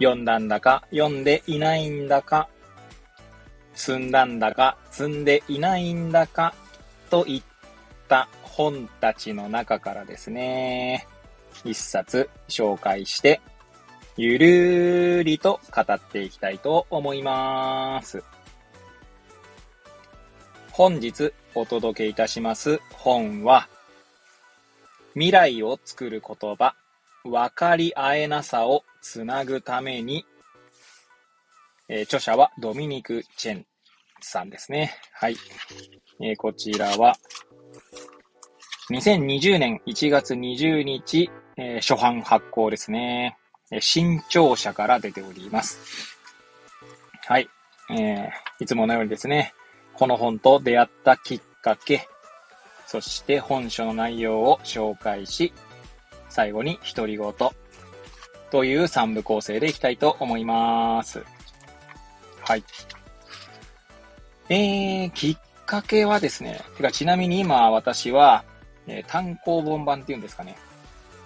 読んだんだか読んでいないんだか、積んだんだか積んでいないんだかといった本たちの中からですね、一冊紹介して、ゆるーりと語っていきたいと思います。本日お届けいたします本は、未来を作る言葉、分かり合えなさをつなぐために、えー、著者はドミニク・チェンさんですね。はい。えー、こちらは、2020年1月20日、えー、初版発行ですね。新潮社から出ております。はい。えー、いつものようにですね、この本と出会ったきっかけ、そして本書の内容を紹介し、最後に独り言という3部構成でいきたいと思います。はい。えー、きっかけはですね、てかちなみに今私は、えー、単行本版っていうんですかね。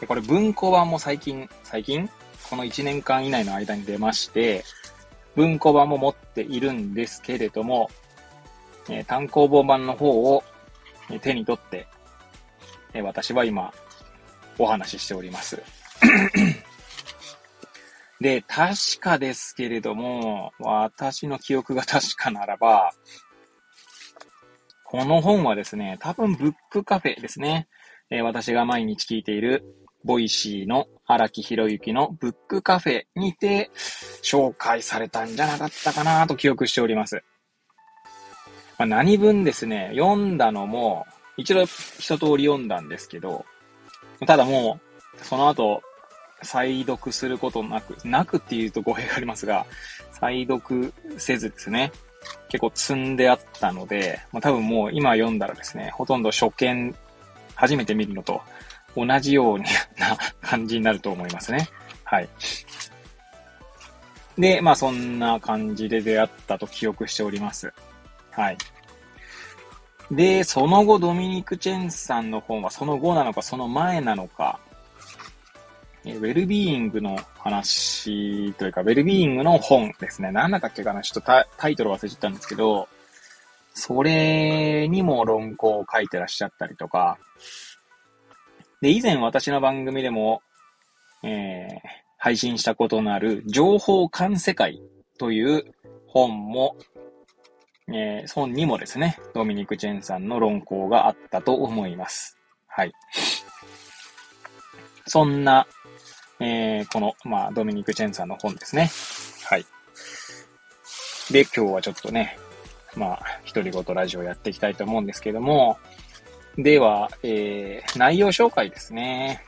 でこれ文庫版も最近、最近？この1年間以内の間に出まして、文庫版も持っているんですけれども、えー、単行本版の方を手に取って、え、私は今、お話ししております。で、確かですけれども、私の記憶が確かならば、この本はですね、多分ブックカフェですね。えー、私が毎日聞いている、 Voicyの荒木博之のブックカフェにて紹介されたんじゃなかったかなと記憶しております。まあ、何分ですね、読んだのも、一度一通り読んだんですけど、ただもう、その後、再読することなく、なくっていうと語弊がありますが、再読せずですね、結構積んであったので、まあ、多分もう今読んだらですね、ほとんど初見、初めて見るのと同じような感じになると思いますね。はい。で、まあそんな感じで出会ったと記憶しております。はい。で、その後ドミニク・チェンさんの本はその後なのかその前なのか、えウェルビーイングの話というか、ウェルビーイングの本ですね。何だったっけかなちょっとタイトル忘れちゃったんですけど、それにも論考を書いてらっしゃったりとか、で、以前私の番組でも、えー、配信したことのある情報観世界という本も、えー、本にもですね、ドミニク・チェンさんの論考があったと思います。はい。そんなえー、この、まあ、ドミニク・チェンさんの本ですね。はい。で、今日はちょっとね、まあ、独り言ラジオやっていきたいと思うんですけども、では、えー、内容紹介ですね。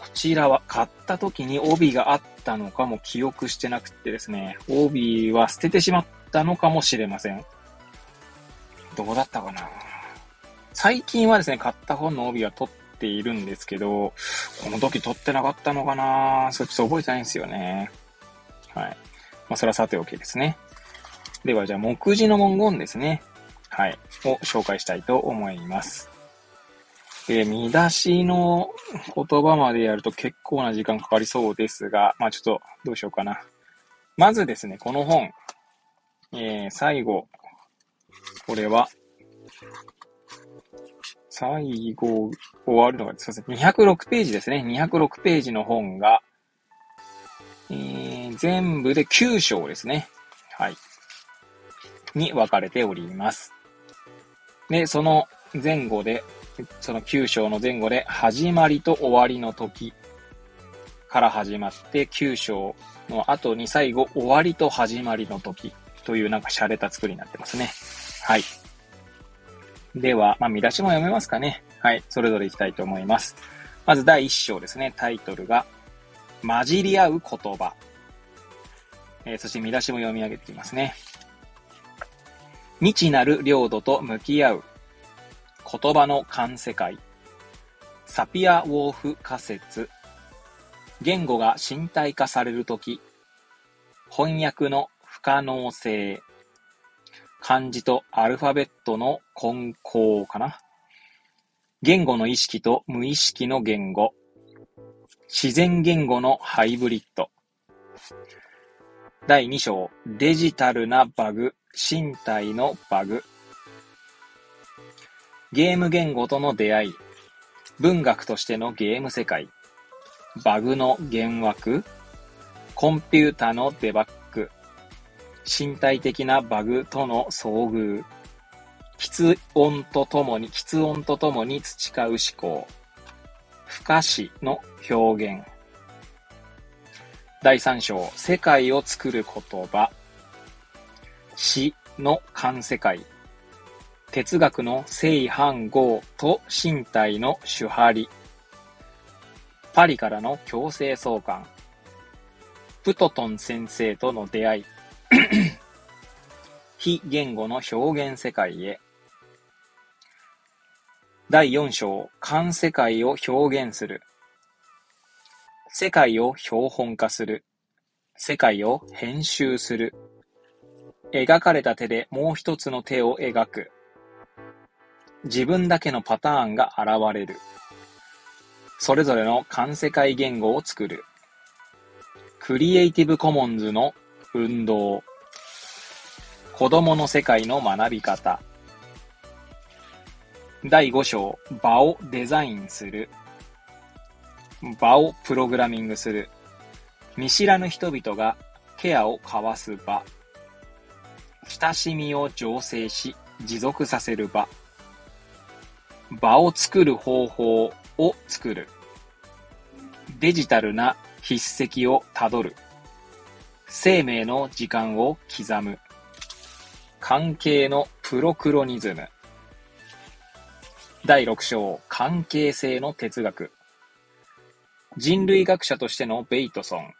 こちらは買った時に帯があったのかも記憶してなくてですね、帯は捨ててしまったのかもしれません。どうだったかな最近はですね、買った本の帯は取っているんですけど、この時撮ってなかったのかなそれちょっと覚えてないんですよね。はい。まあ、それはさておきですね。では、じゃあ、目次の文言ですね。はい。を紹介したいと思います。で、見出しの言葉までやると結構な時間かかりそうですが、まあちょっとどうしようかな。まずですね、この本、えー、最後、これは、最後、終わるのが、すいません。206ページですね。206ページの本が、えー、全部で9章ですね。はい。に分かれております。で、その前後で、その9章の前後で、始まりと終わりの時から始まって、9章の後に最後、終わりと始まりの時というなんか洒落た作りになってますね。はい。では、まあ、見出しも読めますかね。はい。それぞれいきたいと思います。まず第1章ですね。タイトルが、混じり合う言葉。えー、そして見出しも読み上げていますね。未知なる領土と向き合う。言葉の観世界。サピア・ウォーフ仮説。言語が身体化されるとき。翻訳の不可能性。漢字とアルファベットの混交かな。言語の意識と無意識の言語。自然言語のハイブリッド。第2章、デジタルなバグ、身体のバグ。ゲーム言語との出会い。文学としてのゲーム世界。バグの幻惑。コンピュータのデバッグ。身体的なバグとの遭遇。喫音とともに、喫音とともに培う思考。不可視の表現。第3章、世界を作る言葉。死の観世界。哲学の正反合と身体の主張。パリからの強制送還。プトトン先生との出会い。非言語の表現世界へ。第4章、観世界を表現する。世界を標本化する。世界を編集する。描かれた手でもう一つの手を描く。自分だけのパターンが現れる。それぞれの観世界言語を作る。クリエイティブコモンズの運動。子供の世界の学び方。第5章、場をデザインする。場をプログラミングする。見知らぬ人々がケアを交わす場。親しみを醸成し、持続させる場。場を作る方法を作る。デジタルな筆跡をたどる。生命の時間を刻む。関係のプロクロニズム。第6章、関係性の哲学。人類学者としてのベイトソン。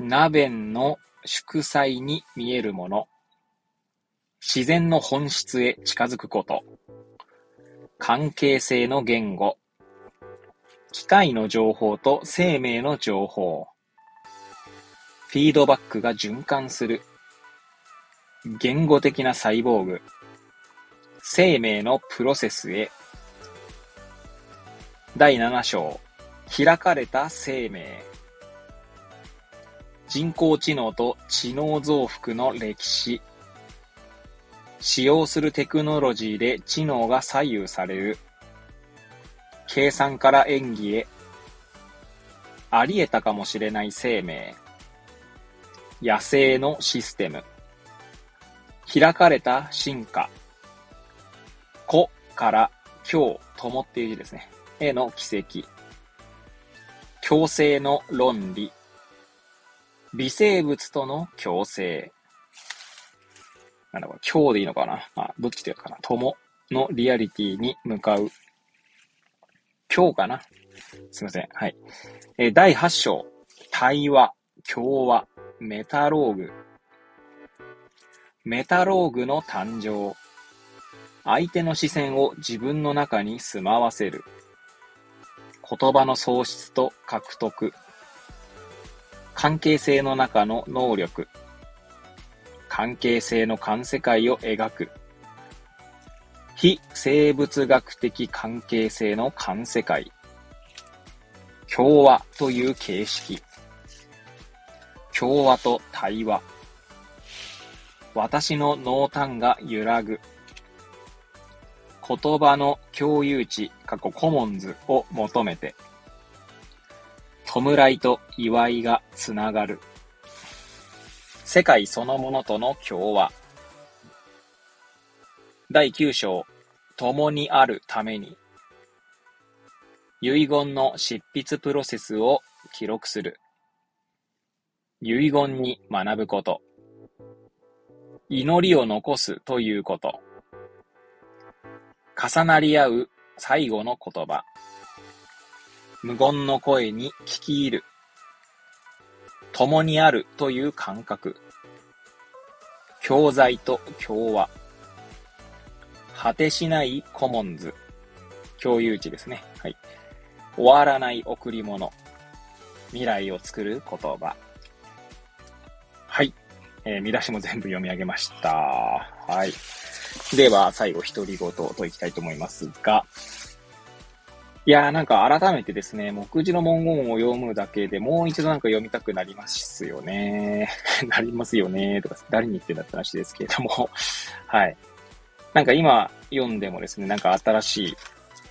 ナベンの祝祭に見えるもの。自然の本質へ近づくこと。関係性の言語。機械の情報と生命の情報。フィードバックが循環する。言語的なサイボーグ。生命のプロセスへ。第7章。開かれた生命。人工知能と知能増幅の歴史。使用するテクノロジーで知能が左右される。計算から演技へ。あり得たかもしれない生命。野生のシステム。開かれた進化。子から今日、友っていう字ですね。への奇跡。共生の論理。微生物との共生。なんだこれ、今日でいいのかな？あ、どっちでいいかな友のリアリティに向かう。今日かな？すいません。はい。え、第8章。対話、共和、メタローグ。メタローグの誕生。相手の視線を自分の中に住まわせる。言葉の喪失と獲得。関係性の中の能力。関係性の観世界を描く。非生物学的関係性の観世界。共和という形式。共和と対話。私の濃淡が揺らぐ。言葉の共有値、過去コモンズを求めて、弔いと祝いがつながる。世界そのものとの共和。第9章、共にあるために。遺言の執筆プロセスを記録する。遺言に学ぶこと。祈りを残すということ。重なり合う最後の言葉。無言の声に聞き入る。共にあるという感覚。教材と共和。果てしないコモンズ。共有値ですね。はい。終わらない贈り物。未来を作る言葉。えー、見出しも全部読み上げました。はい。では、最後、独り言といきたいと思いますが、いやーなんか改めてですね、目次の文言を読むだけでもう一度なんか読みたくなりますよね。なりますよねとか、誰に言ってんだって話ですけれどもはい。なんか今読んでもですね、なんか新しい、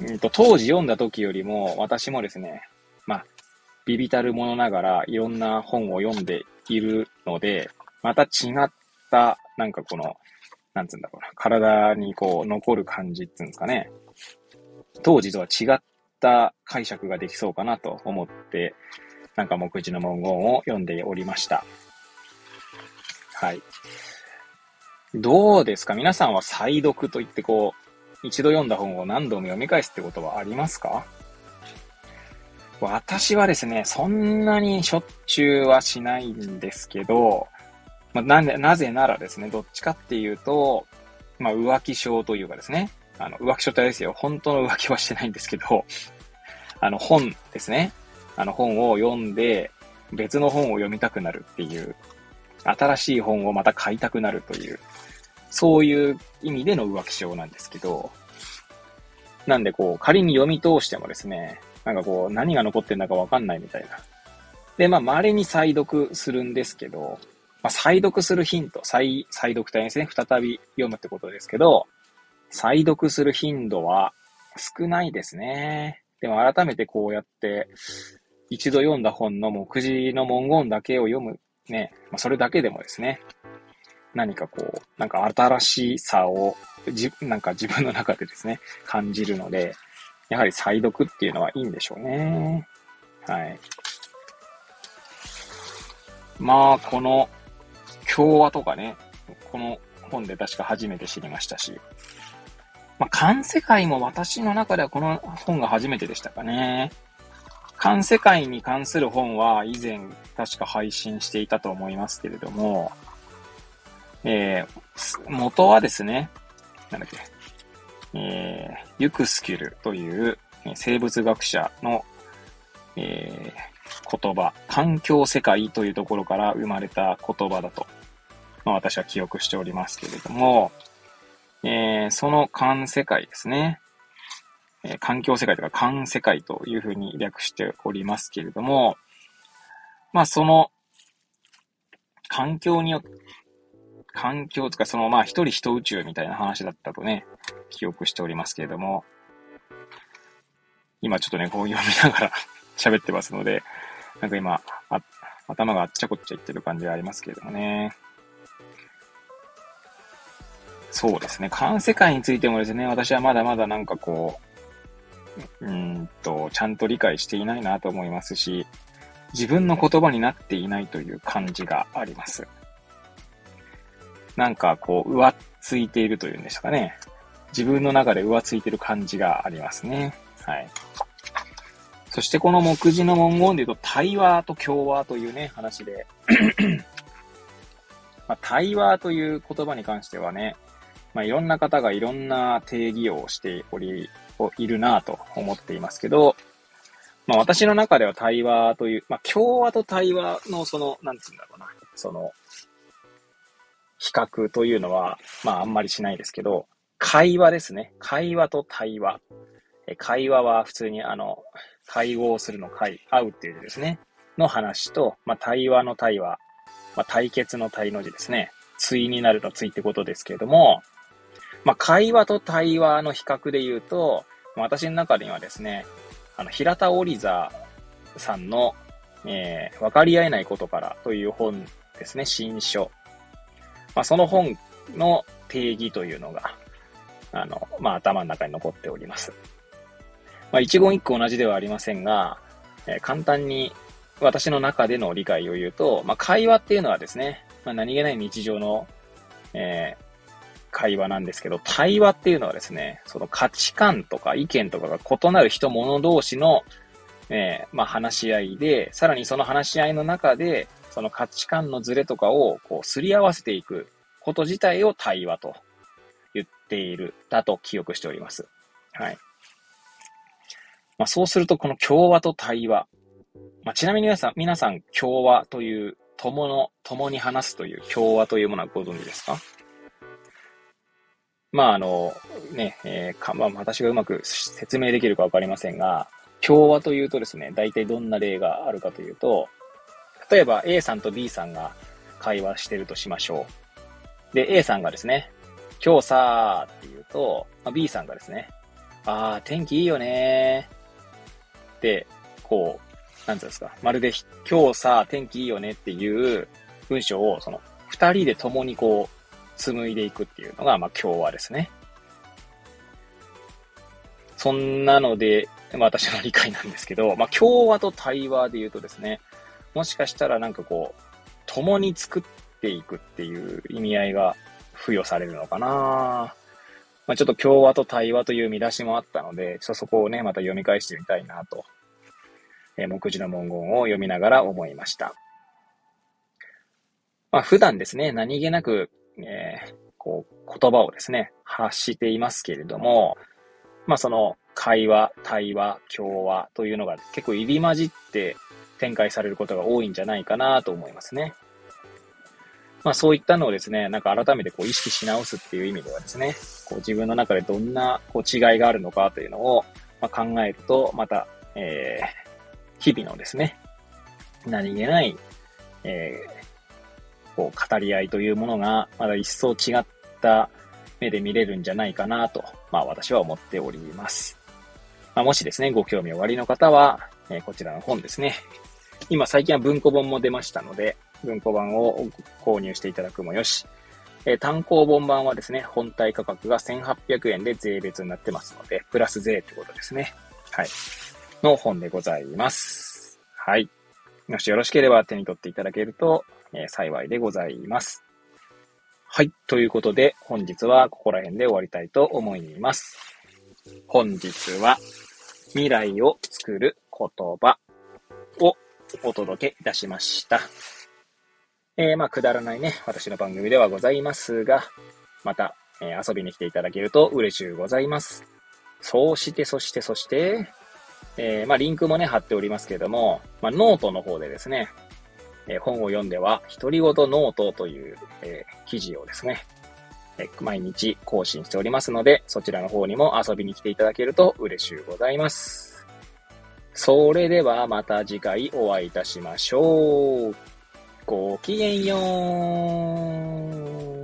うんと、当時読んだ時よりも私もですね、まあ、ビビたるものながらいろんな本を読んでいるので、また違った、なんかこの、なんつうんだろうな、体にこう残る感じっていうんですかね。当時とは違った解釈ができそうかなと思って、なんか目次の文言を読んでおりました。はい。どうですか？皆さんは再読といってこう、一度読んだ本を何度も読み返すってことはありますか？私はですね、そんなにしょっちゅうはしないんですけど、まあ、ななぜならですね、どっちかっていうと、まあ、浮気症というかですね、あの、浮気症ってあれですよ。本当の浮気はしてないんですけど、あの、本ですね。あの、本を読んで、別の本を読みたくなるっていう、新しい本をまた買いたくなるという、そういう意味での浮気症なんですけど、なんでこう、仮に読み通してもですね、なんかこう、何が残ってんだかわかんないみたいな。で、まあ、稀に再読するんですけど、まあ、再読するヒント、再、再読体ですね。再び読むってことですけど、再読する頻度は少ないですね。でも改めてこうやって、一度読んだ本の目次の文言だけを読む、ね、まあ、それだけでもですね、何かこう、なんか新しさを、じ、なんか自分の中でですね、感じるので、やはり再読っていうのはいいんでしょうね。はい。まあ、この、共和とかね、この本で確か初めて知りましたし、まあ、観世界も私の中ではこの本が初めてでしたかね。観世界に関する本は以前確か配信していたと思いますけれども、えー、元はですね、なんだっけ、えー、ユクスキュルという生物学者の、えー、言葉、環境世界というところから生まれた言葉だと、まあ、私は記憶しておりますけれども、えー、その環世界ですね。えー、環境世界とか環世界というふうに略しておりますけれども、まあその環境によって、環境とかそのまあ一人一宇宙みたいな話だったとね、記憶しておりますけれども、今ちょっとね、こう読みながら 喋ってますので、なんか今、頭があっちゃこっちゃいってる感じがありますけれどもね。そうですね。環世界についてもですね、私はまだまだなんかこう、うんと、ちゃんと理解していないなと思いますし、自分の言葉になっていないという感じがあります。なんかこう、浮ついているというんですかね。自分の中で浮ついてる感じがありますね。はい。そしてこの目次の文言で言うと、対話と共和というね、話で まあ、対話という言葉に関してはね、まあ、いろんな方がいろんな定義をしており、いるなと思っていますけど、まあ、私の中では対話という、まあ、共和と対話のその、なんつうんだろうな、その、比較というのは、まあ、あんまりしないですけど、会話ですね。会話と対話。会話は普通にあの、会合するの会、会うっていうですね。の話と、まあ、対話の対話、まあ、対決の対の字ですね。対になると対ってことですけれども、まあ、会話と対話の比較で言うと、私の中にはですね、あの、平田織座さんの、えー、分かり合えないことからという本ですね、新書。まあ、その本の定義というのが、あの、まあ、頭の中に残っております。まあ、一言一句同じではありませんが、えー、簡単に私の中での理解を言うと、まあ、会話っていうのはですね、まあ、何気ない日常の、え会話なんですけど、対話っていうのはですね、その価値観とか意見とかが異なる人物同士の、えー、まあ、話し合いで、さらにその話し合いの中で、その価値観のズレとかをこうすり合わせていくこと自体を対話と言っている、だと記憶しております。はい。まあ、そうすると、この共和と対話。まあ、ちなみに皆さん、皆さん、共和という、共の、共に話すという共和というものはご存知ですか？まあ、あの、ね、えー、か、まあ、私がうまく説明できるかわかりませんが、共和というとですね、大体どんな例があるかというと、例えば A さんと B さんが会話してるとしましょう。で、A さんがですね、今日さーって言うと、まあ、B さんがですね、あー、天気いいよねーって、こう、なんつうんですか、まるで今日さ、天気いいよねっていう文章を、その、二人で共にこう、紡いでいくっていうのが、まあ、共和ですね。そんなので、まあ、私の理解なんですけど、まあ、共和と対話で言うとですね、もしかしたらなんかこう、共に作っていくっていう意味合いが付与されるのかなまあ、ちょっと共和と対話という見出しもあったので、ちょっとそこをね、また読み返してみたいなと、えー、目次の文言を読みながら思いました。まあ、普段ですね、何気なくえー、こう、言葉をですね、発していますけれども、まあその会話、対話、共話というのが結構入り混じって展開されることが多いんじゃないかなと思いますね。まあそういったのをですね、なんか改めてこう意識し直すっていう意味ではですね、こう自分の中でどんなこう違いがあるのかというのを、ま考えると、また、えー、日々のですね、何気ない、えー、こう、語り合いというものが、まだ一層違った目で見れるんじゃないかなと、まあ私は思っております。まあ、もしですね、ご興味おありの方は、えー、こちらの本ですね。今最近は文庫本も出ましたので、文庫版を購入していただくもよし、えー、単行本版はですね、本体価格が1800円で税別になってますので、プラス税ってことですね。はい。の本でございます。はい。もしよろしければ手に取っていただけるとえー、幸いでございます。はい。ということで、本日はここら辺で終わりたいと思います。本日は、未来を作る言葉をお届けいたしました。えー、まあ、くだらないね、私の番組ではございますが、また、えー、遊びに来ていただけると嬉しゅうございます。そうして、そして、そして、えー、まあ、リンクもね、貼っておりますけれども、まあ、ノートの方でですね、え本を読んでは、独り言ノートという、え記事をですね、え毎日更新しておりますので、そちらの方にも遊びに来ていただけると嬉しゅうございます。それではまた次回お会いいたしましょう。ごきげんよう。